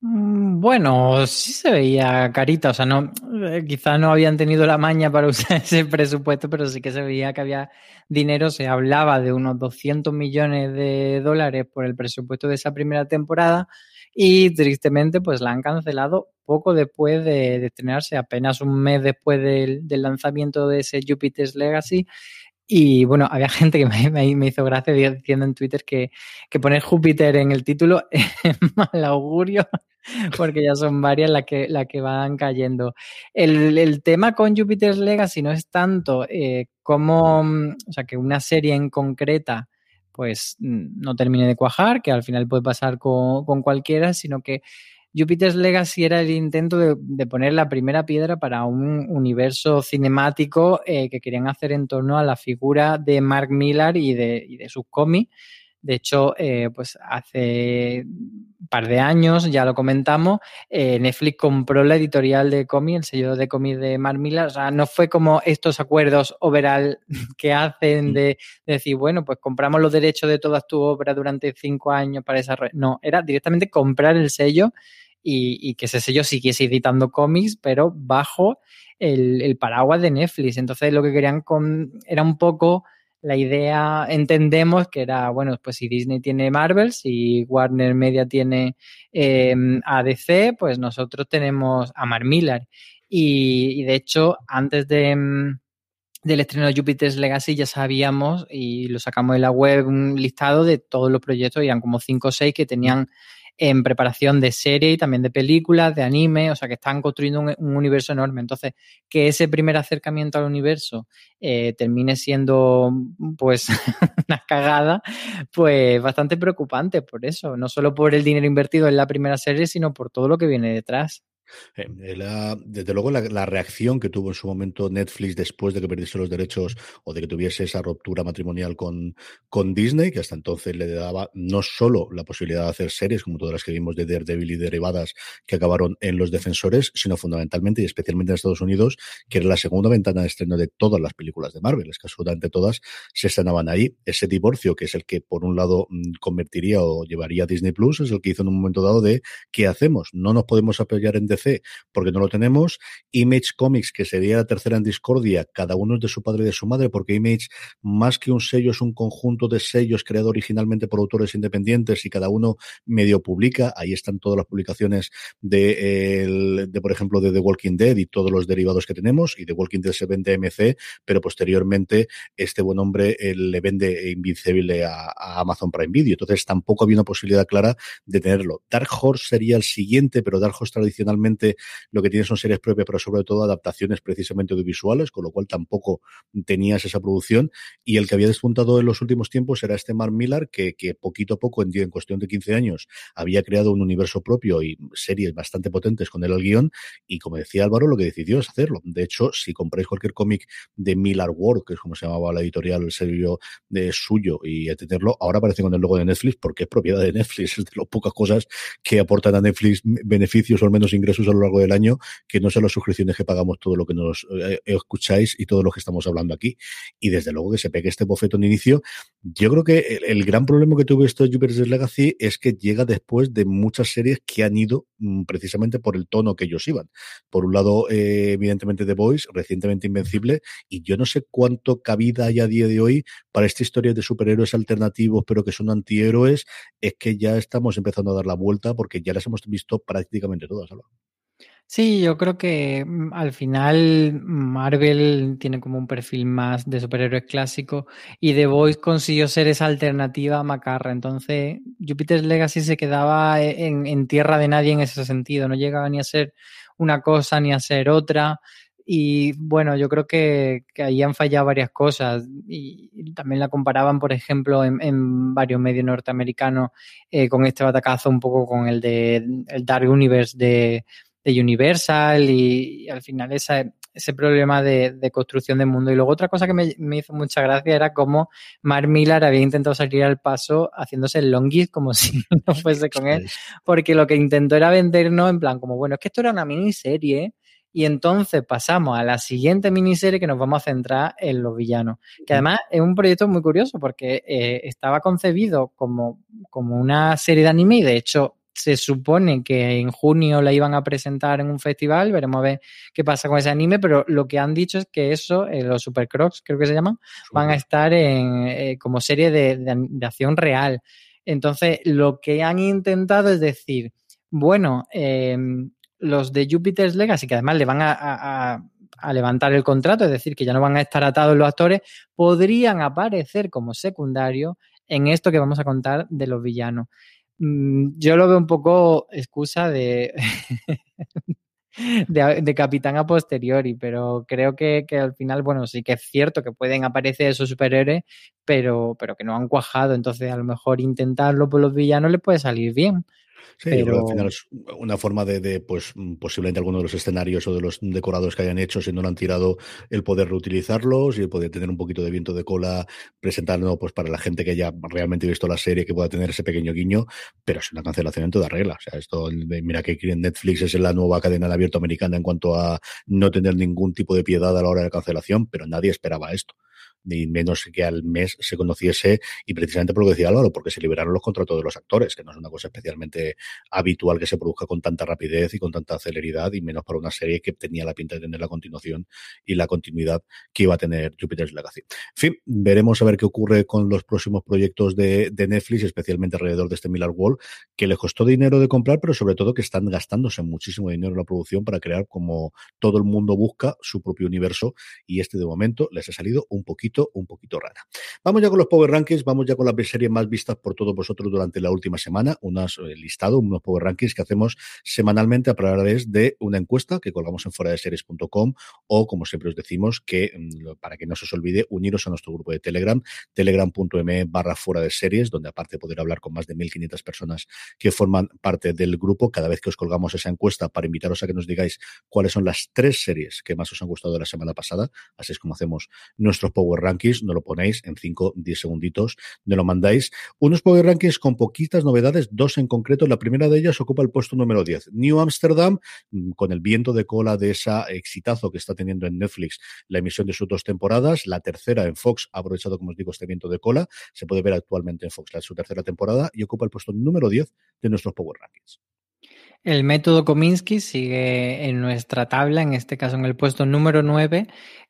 Mm, bueno, sí se veía carita, o sea, no, eh, quizá no habían tenido la maña para usar ese presupuesto, pero sí que se veía que había dinero, se hablaba de unos 200 millones de dólares por el presupuesto de esa primera temporada y tristemente pues la han cancelado poco después de, estrenarse, apenas un mes después del, lanzamiento de ese Jupiter's Legacy. Y bueno, había gente que me, hizo gracia diciendo en Twitter que, que, poner Júpiter en el título es mal augurio porque ya son varias las que, las que van cayendo. El, el tema con Jupiter's Legacy no es tanto eh, como, o sea, que una serie en concreta pues no termine de cuajar, que al final puede pasar con, con cualquiera, sino que Jupiter's Legacy era el intento de, de, poner la primera piedra para un universo cinemático eh, que querían hacer en torno a la figura de Mark Millar y de, y de sus cómics De hecho, eh, pues hace un par de años, ya lo comentamos, eh, Netflix compró la editorial de cómic, el sello de cómic de Mark Millar. O sea, no fue como estos acuerdos overall que hacen mm. de, decir, bueno, pues compramos los derechos de todas tus obras durante cinco años para desarrollar. No, era directamente comprar el sello y, que ese sello siguiese editando cómics, pero bajo el, paraguas de Netflix. Entonces lo que querían con, era un poco la idea, entendemos que era, bueno, pues si Disney tiene Marvel, si Warner Media tiene em, ADC, pues nosotros tenemos a Mark Millar. Y, de hecho, antes de, em, del estreno de Jupiter's Legacy ya sabíamos y lo sacamos de la web un listado de todos los proyectos, eran como 5 o 6 que tenían en preparación de serie y también de películas, de anime, o sea que están construyendo un, universo enorme. Entonces, que ese primer acercamiento al universo eh, termine siendo pues una cagada, pues bastante preocupante por eso, no solo por el dinero invertido en la primera serie, sino por todo lo que viene detrás. Eh, desde luego, la, reacción que tuvo en su momento Netflix después de que perdiese los derechos o de que tuviese esa ruptura matrimonial con, con Disney, que hasta entonces le daba no solo la posibilidad de hacer series, como todas las que vimos de Daredevil y derivadas que acabaron en los defensores, sino fundamentalmente y especialmente en Estados Unidos, que era la segunda ventana de estreno de todas las películas de Marvel, es que absolutamente todas se estrenaban ahí. Ese divorcio, que es el que por un lado mm, convertiría o llevaría a Disney Plus, es el que hizo en un momento dado de ¿qué hacemos? No nos podemos apoyar en porque no lo tenemos. Image Comics, que sería la tercera en discordia, cada uno es de su padre y de su madre, porque Image, más que un sello, es un conjunto de sellos creado originalmente por autores independientes y cada uno medio publica. Ahí están todas las publicaciones de, de por ejemplo, de The Walking Dead y todos los derivados que tenemos. Y The Walking Dead se vende MC, pero posteriormente este buen hombre eh, le vende Invincible a, a, Amazon Prime Video. Entonces tampoco había una posibilidad clara de tenerlo. Dark Horse sería el siguiente, pero Dark Horse tradicionalmente lo que tiene son series propias, pero sobre todo adaptaciones precisamente audiovisuales, con lo cual tampoco tenías esa producción. Y el que había despuntado en los últimos tiempos era este Mark Millar, que, que poquito a poco, en, en cuestión de 15 años, había creado un universo propio y series bastante potentes con él al guion. Y como decía Álvaro, lo que decidió es hacerlo. De hecho, si compráis cualquier cómic de Millar World, que es como se llamaba la editorial, el sello de suyo, y tenerlo, ahora aparece con el logo de Netflix porque es propiedad de Netflix. Es de las pocas cosas que aportan a Netflix beneficios o al menos ingresos a lo largo del año que no sean las suscripciones que pagamos todo lo que nos eh, escucháis y todo lo que estamos hablando aquí. Y desde luego que se pegue este bofeto en inicio. Yo creo que el, gran problema que tuve esto de Jupiter's Legacy es que llega después de muchas series que han ido mm, precisamente por el tono que ellos iban. Por un lado, eh, evidentemente The Voice, recientemente Invencible, y yo no sé cuánto cabida hay a día de hoy para esta historia de superhéroes alternativos, pero que son antihéroes, es que ya estamos empezando a dar la vuelta porque ya las hemos visto prácticamente todas. Sí, yo creo que mm, al final Marvel tiene como un perfil más de superhéroes clásico y The Voice consiguió ser esa alternativa a Macarra. Entonces, Jupiter's Legacy se quedaba e, en, tierra de nadie en ese sentido. No llegaba ni a ser una cosa ni a ser otra. Y bueno, yo creo que, ahí han fallado varias cosas. Y, también la comparaban, por ejemplo, en, varios medios norteamericanos eh, con este batacazo un poco con el de el Dark Universe de de Universal y, al final esa, ese problema de, construcción del mundo. Y luego otra cosa que me, hizo mucha gracia era cómo Mark Millar había intentado salir al paso haciéndose el longis como si no fuese con él, porque lo que intentó era vendernos en plan como, bueno, es que esto era una miniserie y entonces pasamos a la siguiente miniserie que nos vamos a centrar en los villanos. Que además es un proyecto muy curioso porque eh, estaba concebido como, como una serie de anime y de hecho se supone que en junio la iban a presentar en un festival, veremos a ver qué pasa con ese anime, pero lo que han dicho es que eso, eh, los Super Crocs, creo que se llaman, van a estar en, eh, como serie de, acción real. Entonces, lo que han intentado es decir, bueno, em, los de Jupiter's Legacy, que además le van a, a levantar el contrato, es decir, que ya no van a estar atados los actores, podrían aparecer como secundario en esto que vamos a contar de los villanos. Mm, yo lo veo un poco excusa de, de, capitán a posteriori, pero creo que, al final, bueno, sí que es cierto que pueden aparecer esos superhéroes, pero, pero que no han cuajado, entonces a lo mejor intentarlo por los villanos les puede salir bien. Sí, pero... al final es una forma de, pues, posiblemente alguno de los escenarios o de los decorados que hayan hecho, si no lo han tirado, el poder reutilizarlos y el poder tener un poquito de viento de cola, presentarlo pues para la gente que haya realmente visto la serie, que pueda tener ese pequeño guiño, pero es una cancelación en toda regla. O sea, esto, mira que Netflix es la nueva cadena de abierto americana en cuanto a no tener ningún tipo de piedad a la hora de cancelación, pero nadie esperaba esto ni menos que al mes se conociese, y precisamente por lo que decía Álvaro, porque se liberaron los contratos de los actores, que no es una cosa especialmente habitual que se produzca con tanta rapidez y con tanta celeridad, y menos para una serie que tenía la pinta de tener la continuación y la continuidad que iba a tener Jupiter's Legacy. En fin, veremos a ver qué ocurre con los próximos proyectos de, de Netflix, especialmente alrededor de este Miller Wall, que le costó dinero de comprar, pero sobre todo que están gastándose muchísimo dinero en la producción para crear como todo el mundo busca su propio universo, y este de momento les ha salido un poquito un poquito rara. Vamos ya con los Power Rankings, vamos ya con las series más vistas por todos vosotros durante la última semana, unas eh, listado, unos Power Rankings que hacemos semanalmente a través de una encuesta que colgamos en fuera de series.com o como siempre os decimos que mm, para que no se os olvide uniros a nuestro grupo de Telegram, telegram.me barra fuera de series, donde aparte de poder hablar con más de 1500 personas que forman parte del grupo, cada vez que os colgamos esa encuesta para invitaros a que nos digáis cuáles son las tres series que más os han gustado de la semana pasada, así es como hacemos nuestros Power Rankings, no lo ponéis en 5, 10 segunditos, no lo mandáis. Unos Power Rankings con poquitas novedades, dos en concreto. La primera de ellas ocupa el puesto número 10. New Amsterdam, mm, con el viento de cola de esa exitazo que está teniendo en Netflix la emisión de sus dos temporadas. La tercera en Fox ha aprovechado, como os digo, este viento de cola. Se puede ver actualmente en Fox la su tercera temporada y ocupa el puesto número 10 de nuestros Power Rankings. El método Kominsky sigue en nuestra tabla, en este caso en el puesto número 9,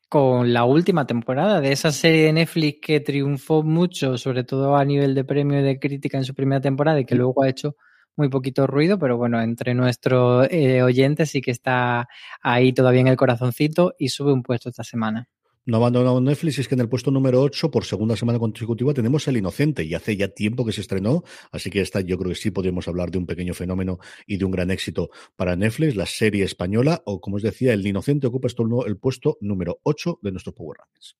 con la última temporada de esa serie de Netflix que triunfó mucho, sobre todo a nivel de premio y de crítica en su primera temporada y que luego ha hecho muy poquito ruido, pero bueno, entre nuestros eh, oyentes sí que está ahí todavía en el corazoncito y sube un puesto esta semana. No ha abandonado Netflix, es que en el puesto número 8, por segunda semana consecutiva, tenemos El Inocente, y hace ya tiempo que se estrenó, así que esta yo creo que sí podríamos hablar de un pequeño fenómeno y de un gran éxito para Netflix, la serie española, o como os decía, El Inocente ocupa el puesto número 8 de nuestros Power Rankings.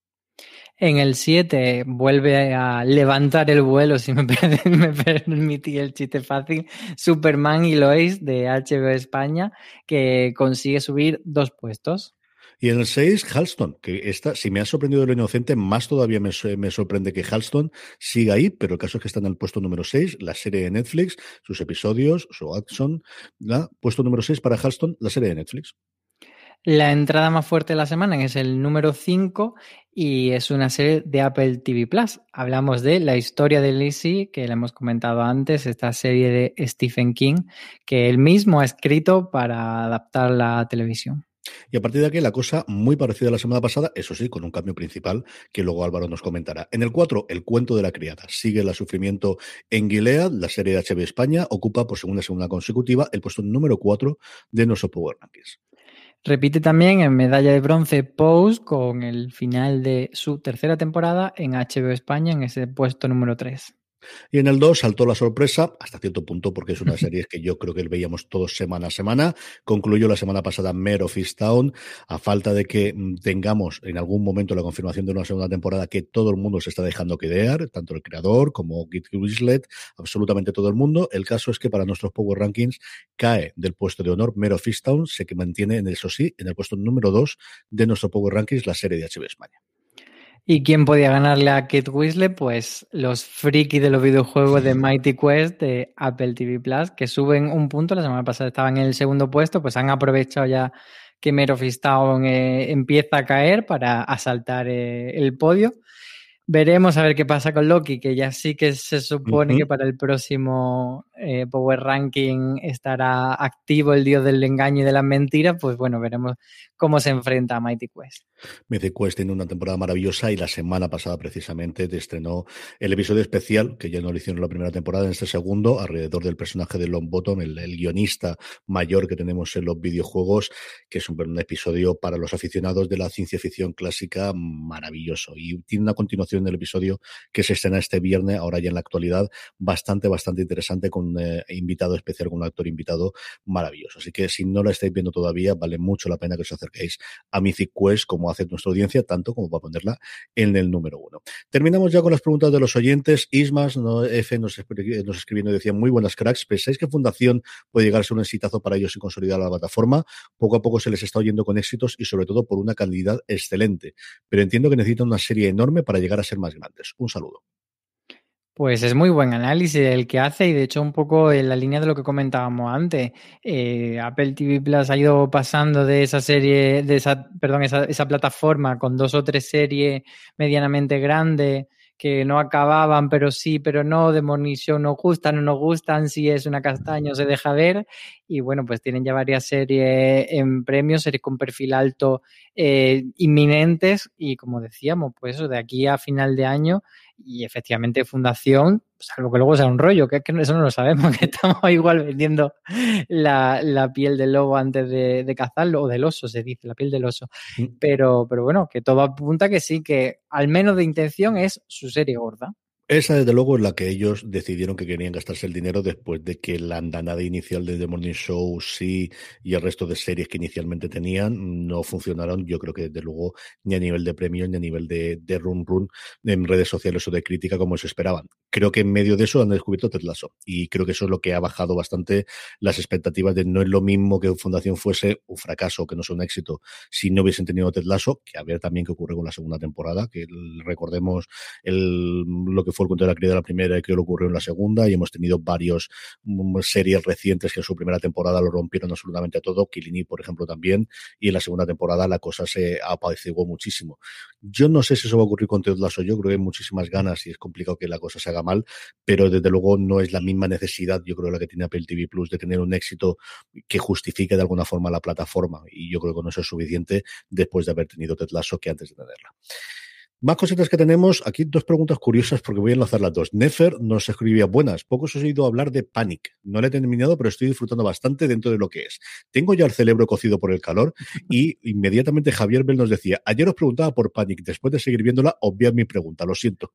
En el 7 vuelve a levantar el vuelo, si me, me permití el chiste fácil, Superman y Lois de HBO España, que consigue subir dos puestos. Y en el 6, Halston, que esta, si me ha sorprendido lo inocente, más todavía me, sorprende que Halston siga ahí, pero el caso es que está en el puesto número 6, la serie de Netflix, sus episodios, su action, ¿la? puesto número 6 para Halston, la serie de Netflix. La entrada más fuerte de la semana es el número 5 y es una serie de Apple TV Plus. Hablamos de La historia de Lizzie, que le hemos comentado antes, esta serie de Stephen King, que él mismo ha escrito para adaptar la televisión. Y a partir de aquí la cosa muy parecida a la semana pasada, eso sí, con un cambio principal que luego Álvaro nos comentará. En el 4, El cuento de la criada. Sigue el sufrimiento en Gilead, la serie de HB España, ocupa por segunda semana consecutiva el puesto número 4 de nuestro Power Rankings. Repite también en medalla de bronce Pose con el final de su tercera temporada en HBO España en ese puesto número 3. Y en el 2 saltó la sorpresa, hasta cierto punto, porque es una serie que yo creo que veíamos todos semana a semana. Concluyó la semana pasada Mare of Easttown, a falta de que mm, tengamos en algún momento la confirmación de una segunda temporada que todo el mundo se está dejando quedar, tanto el creador como Git Winslet, absolutamente todo el mundo. El caso es que para nuestros Power Rankings cae del puesto de honor Mare of Easttown, se que mantiene, en eso sí, en el puesto número 2 de nuestro Power Rankings la serie de HBO España. ¿Y quién podía ganarle a Kate Weasley? Pues los frikis de los videojuegos de Mighty Quest de Apple TV Plus, que suben un punto. La semana pasada estaban en el segundo puesto, pues han aprovechado ya que Mare of eh, empieza a caer para asaltar eh, el podio. Veremos a ver qué pasa con Loki, que ya sí que se supone que para el próximo eh, Power Ranking estará activo el dios del engaño y de las mentiras. Pues bueno, veremos cómo se enfrenta a Mighty Quest. Mighty Quest tiene una temporada maravillosa y la semana pasada precisamente te estrenó el episodio especial, que ya no lo hicieron la primera temporada, en este segundo, alrededor del personaje de Long Bottom, el, guionista mayor que tenemos en los videojuegos, que es un, episodio para los aficionados de la ciencia ficción clásica maravilloso. Y tiene una continuación del episodio que se estrena este viernes, ahora ya en la actualidad, bastante, bastante interesante con un eh, invitado especial, con un actor invitado maravilloso. Así que si no la estáis viendo todavía, vale mucho la pena que os acerquéis a Mythic Quest, como hace nuestra audiencia, tanto como para ponerla en el número uno. Terminamos ya con las preguntas de los oyentes. Ismas, no, F, nos, nos escribiendo y decía, muy buenas cracks, ¿pensáis que Fundación puede llegar a ser un exitazo para ellos y consolidar la plataforma? Poco a poco se les está oyendo con éxitos y sobre todo por una calidad excelente. Pero entiendo que necesitan una serie enorme para llegar a ser más grandes. Un saludo. Pues es muy buen análisis el que hace y de hecho un poco en la línea de lo que comentábamos antes. Eh, Apple TV Plus ha ido pasando de esa serie, de esa, perdón, esa, esa plataforma con dos o tres series medianamente grandes que no acababan, pero sí, pero no, de Show nos gustan, no nos gustan, si es una castaña se deja ver. Y bueno, pues tienen ya varias series en premios, series con perfil alto eh, inminentes y como decíamos, pues eso, de aquí a final de año y efectivamente fundación, salvo que luego sea un rollo, que es que eso no lo sabemos, que estamos igual vendiendo la, la piel del lobo antes de, de, cazarlo, o del oso se dice, la piel del oso. Mm. Pero, pero bueno, que todo apunta que sí, que al menos de intención es su serie gorda. Esa, desde luego, es la que ellos decidieron que querían gastarse el dinero después de que la andanada inicial de The Morning Show, sí, y el resto de series que inicialmente tenían no funcionaron. Yo creo que, desde luego, ni a nivel de premios ni a nivel de, de run run en redes sociales o de crítica como se esperaban. Creo que en medio de eso han descubierto Ted Lasso y creo que eso es lo que ha bajado bastante las expectativas de no es lo mismo que Fundación fuese un fracaso que no sea un éxito si no hubiesen tenido Ted Lasso, que a ver también qué ocurre con la segunda temporada, que recordemos el, lo que fue el cuento de la cría de la primera y lo ocurrió en la segunda, y hemos tenido varios mm, series recientes que en su primera temporada lo rompieron absolutamente a todo, Kilini, por ejemplo, también, y en la segunda temporada la cosa se apaciguó muchísimo. Yo no sé si eso va a ocurrir con Ted Lasso, yo creo que hay muchísimas ganas y es complicado que la cosa se haga mal, pero desde luego no es la misma necesidad, yo creo, la que tiene Apple TV Plus de tener un éxito que justifique de alguna forma la plataforma, y yo creo que eso es suficiente después de haber tenido Ted Lasso que antes de tenerla. Más cositas que tenemos. Aquí dos preguntas curiosas porque voy a enlazar las dos. Nefer nos escribía buenas. Pocos os he oído hablar de Panic. No le he terminado, pero estoy disfrutando bastante dentro de lo que es. Tengo ya el cerebro cocido por el calor y inmediatamente Javier Bell nos decía, ayer os preguntaba por Panic. Después de seguir viéndola, obviad mi pregunta. Lo siento.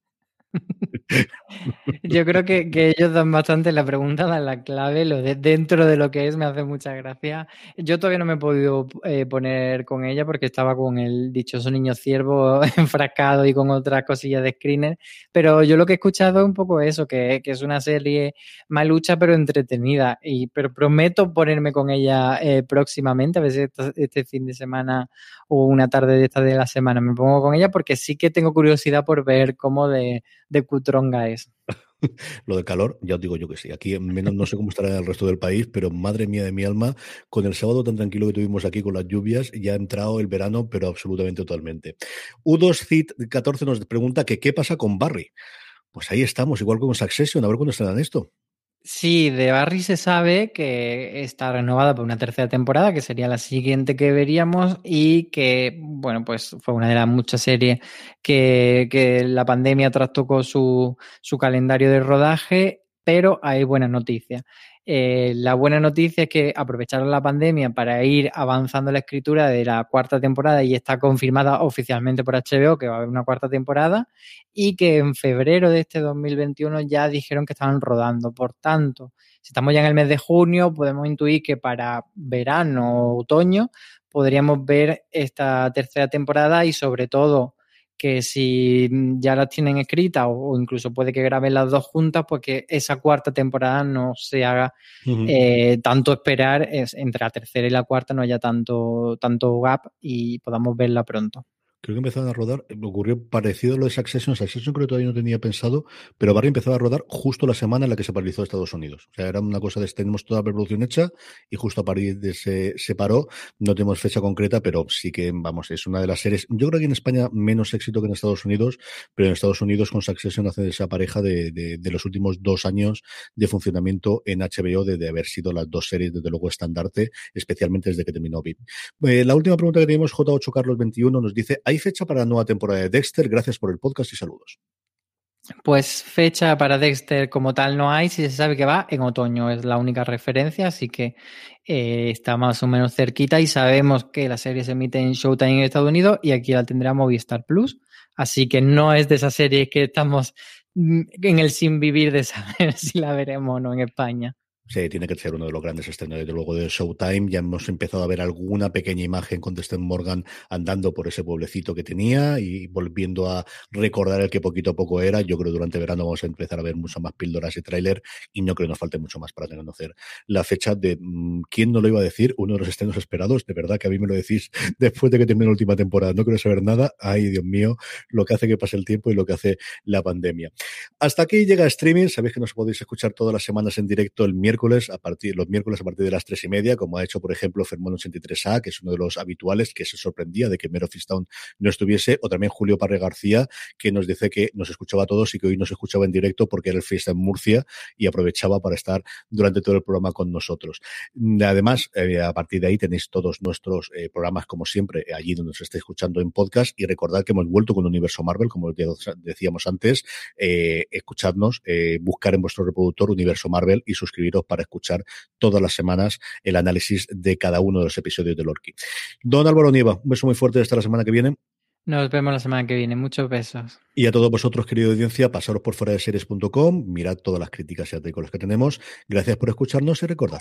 Yo creo que, que, ellos dan bastante la pregunta, dan la clave, lo de dentro de lo que es, me hace mucha gracia. Yo todavía no me he podido eh, poner con ella porque estaba con el dichoso niño ciervo enfrascado y con otras cosillas de screener, pero yo lo que he escuchado es un poco eso, que, que es una serie malucha pero entretenida, y, pero prometo ponerme con ella eh, próximamente, a ver si este, este fin de semana o una tarde de esta de la semana me pongo con ella porque sí que tengo curiosidad por ver cómo de, de cutronga es. Lo del calor, ya os digo yo que sí. Aquí menos no sé cómo estará en el resto del país, pero madre mía de mi alma, con el sábado tan tranquilo que tuvimos aquí con las lluvias, ya ha entrado el verano, pero absolutamente totalmente. U2Cit14 nos pregunta que qué pasa con Barry. Pues ahí estamos, igual con Succession, a ver cuándo estarán esto. Sí, de Barry se sabe que está renovada por una tercera temporada, que sería la siguiente que veríamos, y que, bueno, pues fue una de las muchas series que, la pandemia trastocó su, su calendario de rodaje, pero hay buenas noticias. Eh, la buena noticia es que aprovecharon la pandemia para ir avanzando la escritura de la cuarta temporada y está confirmada oficialmente por HBO que va a haber una cuarta temporada y que en febrero de este 2021 ya dijeron que estaban rodando. Por tanto, si estamos ya en el mes de junio, podemos intuir que para verano o otoño podríamos ver esta tercera temporada y sobre todo que si ya las tienen escritas o, incluso puede que graben las dos juntas, pues que esa cuarta temporada no se haga eh, tanto esperar, es, entre la tercera y la cuarta no haya tanto, tanto gap y podamos verla pronto creo que empezaron a rodar, me ocurrió parecido a lo de Succession, Succession creo que todavía no tenía pensado, pero Barry empezó a rodar justo la semana en la que se paralizó Estados Unidos. O sea, era una cosa de tenemos toda la producción hecha y justo a partir de se, se paró, no tenemos fecha concreta, pero sí que, vamos, es una de las series, yo creo que en España menos éxito que en Estados Unidos, pero en Estados Unidos con Succession hace esa pareja de, de, de los últimos dos años de funcionamiento en HBO, de, de, haber sido las dos series, desde luego, estandarte, especialmente desde que terminó VIP. Eh, la última pregunta que tenemos, J8 Carlos 21, nos dice, ¿hay fecha para la nueva temporada de Dexter? Gracias por el podcast y saludos. Pues fecha para Dexter como tal no hay, si se sabe que va en otoño, es la única referencia, así que eh, está más o menos cerquita y sabemos que la serie se emite en Showtime en Estados Unidos y aquí la tendrá Movistar Plus, así que no es de esa serie que estamos mm, en el sin vivir de saber si la veremos o no en España. Sí, tiene que ser uno de los grandes estrenos, desde luego, de Showtime. Ya hemos empezado a ver alguna pequeña imagen con Destin Morgan andando por ese pueblecito que tenía y volviendo a recordar el que poquito a poco era. Yo creo que durante verano vamos a empezar a ver mucho más píldoras y tráiler y no creo que nos falte mucho más para conocer la fecha de mm, quién no lo iba a decir, uno de los estrenos esperados. De verdad que a mí me lo decís después de que termine la última temporada. No quiero saber nada. Ay, Dios mío, lo que hace que pase el tiempo y lo que hace la pandemia. Hasta aquí llega streaming. Sabéis que nos podéis escuchar todas las semanas en directo el miércoles a partir, los miércoles a partir de las tres y media, como ha hecho, por ejemplo, Fermón 83A, que es uno de los habituales, que se sorprendía de que Mero Fistown no estuviese, o también Julio Parre García, que nos dice que nos escuchaba a todos y que hoy nos escuchaba en directo porque era el fiesta en Murcia y aprovechaba para estar durante todo el programa con nosotros. Además, eh, a partir de ahí tenéis todos nuestros eh, programas, como siempre, allí donde os estáis escuchando en podcast y recordad que hemos vuelto con Universo Marvel, como decíamos antes, eh, escuchadnos, buscar en vuestro reproductor Universo Marvel y suscribiros para escuchar todas las semanas el análisis de cada uno de los episodios de Lorky. Don Álvaro Nieva, un beso muy fuerte hasta la semana que viene. Nos vemos la semana que viene. Muchos besos. Y a todos vosotros, querida audiencia, pasaros por fuera de series.com, mirad todas las críticas y artículos que tenemos. Gracias por escucharnos y recordad.